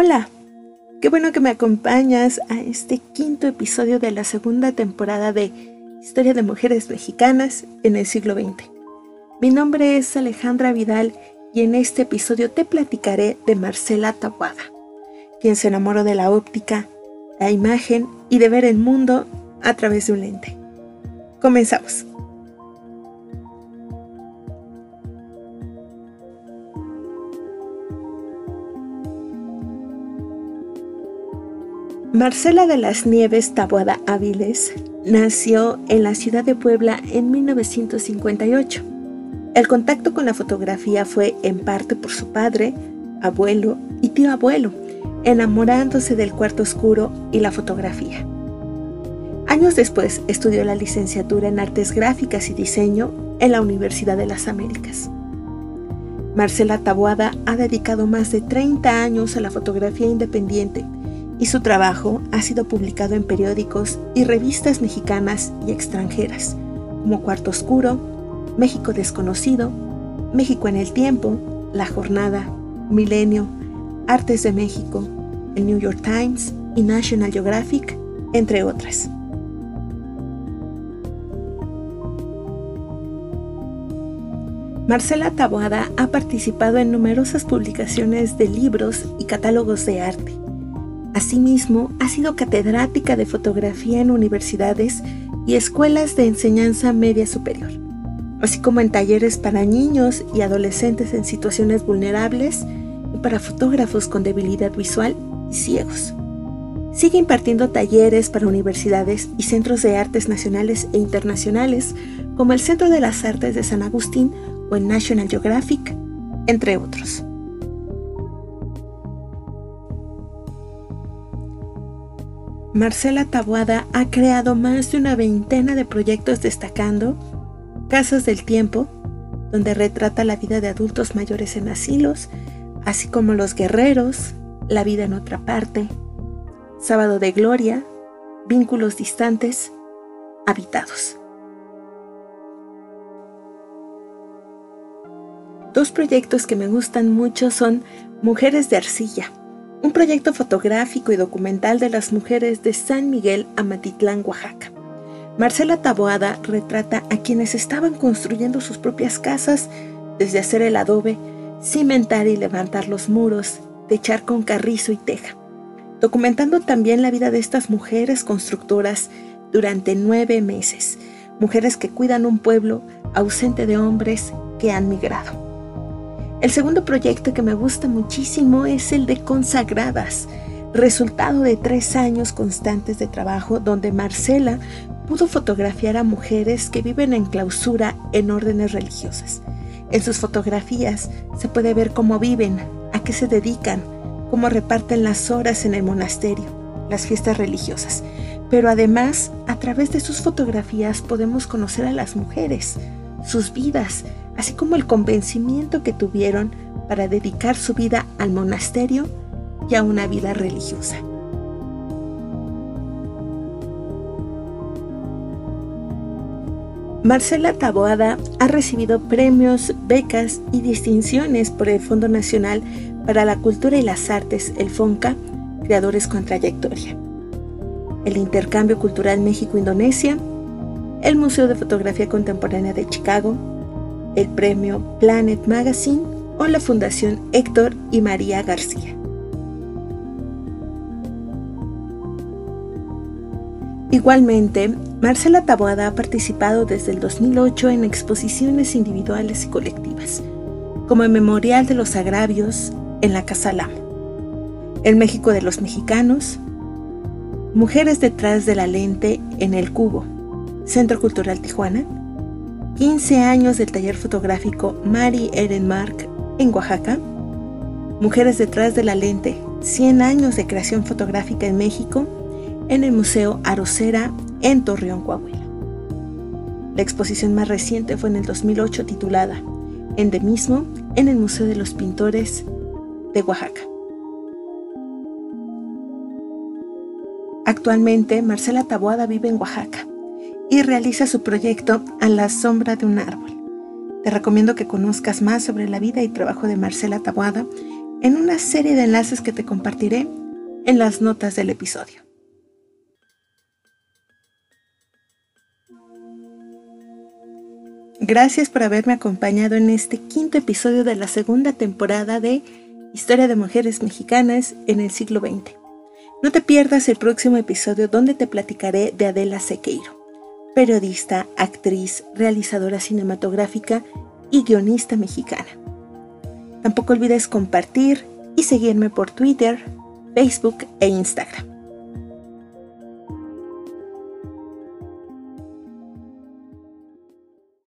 Hola, qué bueno que me acompañas a este quinto episodio de la segunda temporada de Historia de Mujeres Mexicanas en el siglo XX. Mi nombre es Alejandra Vidal y en este episodio te platicaré de Marcela Tabuada, quien se enamoró de la óptica, la imagen y de ver el mundo a través de un lente. Comenzamos. Marcela de las Nieves Taboada Áviles nació en la ciudad de Puebla en 1958. El contacto con la fotografía fue en parte por su padre, abuelo y tío abuelo, enamorándose del cuarto oscuro y la fotografía. Años después estudió la licenciatura en Artes Gráficas y Diseño en la Universidad de las Américas. Marcela Taboada ha dedicado más de 30 años a la fotografía independiente y su trabajo ha sido publicado en periódicos y revistas mexicanas y extranjeras, como Cuarto Oscuro, México Desconocido, México en el Tiempo, La Jornada, Milenio, Artes de México, el New York Times y National Geographic, entre otras. Marcela Taboada ha participado en numerosas publicaciones de libros y catálogos de arte Asimismo, ha sido catedrática de fotografía en universidades y escuelas de enseñanza media superior, así como en talleres para niños y adolescentes en situaciones vulnerables y para fotógrafos con debilidad visual y ciegos. Sigue impartiendo talleres para universidades y centros de artes nacionales e internacionales como el Centro de las Artes de San Agustín o el National Geographic, entre otros. Marcela Tabuada ha creado más de una veintena de proyectos destacando Casas del Tiempo, donde retrata la vida de adultos mayores en asilos, así como Los Guerreros, La vida en otra parte, Sábado de Gloria, Vínculos Distantes, Habitados. Dos proyectos que me gustan mucho son Mujeres de Arcilla, un proyecto fotográfico y documental de las mujeres de San Miguel Amatitlán, Oaxaca. Marcela Taboada retrata a quienes estaban construyendo sus propias casas, desde hacer el adobe, cimentar y levantar los muros, techar con carrizo y teja, documentando también la vida de estas mujeres constructoras durante nueve meses, mujeres que cuidan un pueblo ausente de hombres que han migrado. El segundo proyecto que me gusta muchísimo es el de Consagradas, resultado de tres años constantes de trabajo donde Marcela pudo fotografiar a mujeres que viven en clausura en órdenes religiosas. En sus fotografías se puede ver cómo viven, a qué se dedican, cómo reparten las horas en el monasterio, las fiestas religiosas. Pero además, a través de sus fotografías podemos conocer a las mujeres, sus vidas, así como el convencimiento que tuvieron para dedicar su vida al monasterio y a una vida religiosa. Marcela Taboada ha recibido premios, becas y distinciones por el Fondo Nacional para la Cultura y las Artes, el FONCA, Creadores con Trayectoria, el Intercambio Cultural México-Indonesia, el Museo de Fotografía Contemporánea de Chicago, el premio Planet Magazine o la Fundación Héctor y María García. Igualmente, Marcela Taboada ha participado desde el 2008 en exposiciones individuales y colectivas, como el Memorial de los Agravios en la Casa Lamo, El México de los Mexicanos, Mujeres detrás de la lente en el Cubo, Centro Cultural Tijuana, 15 años del taller fotográfico Mari Ehrenmark en Oaxaca, Mujeres detrás de la lente, 100 años de creación fotográfica en México, en el Museo Arocera en Torreón, Coahuila. La exposición más reciente fue en el 2008 titulada Endemismo en el Museo de los Pintores de Oaxaca. Actualmente, Marcela Taboada vive en Oaxaca y realiza su proyecto A la sombra de un árbol. Te recomiendo que conozcas más sobre la vida y trabajo de Marcela Tabuada en una serie de enlaces que te compartiré en las notas del episodio. Gracias por haberme acompañado en este quinto episodio de la segunda temporada de Historia de Mujeres Mexicanas en el siglo XX. No te pierdas el próximo episodio donde te platicaré de Adela Sequeiro, periodista, actriz, realizadora cinematográfica y guionista mexicana. Tampoco olvides compartir y seguirme por Twitter, Facebook e Instagram.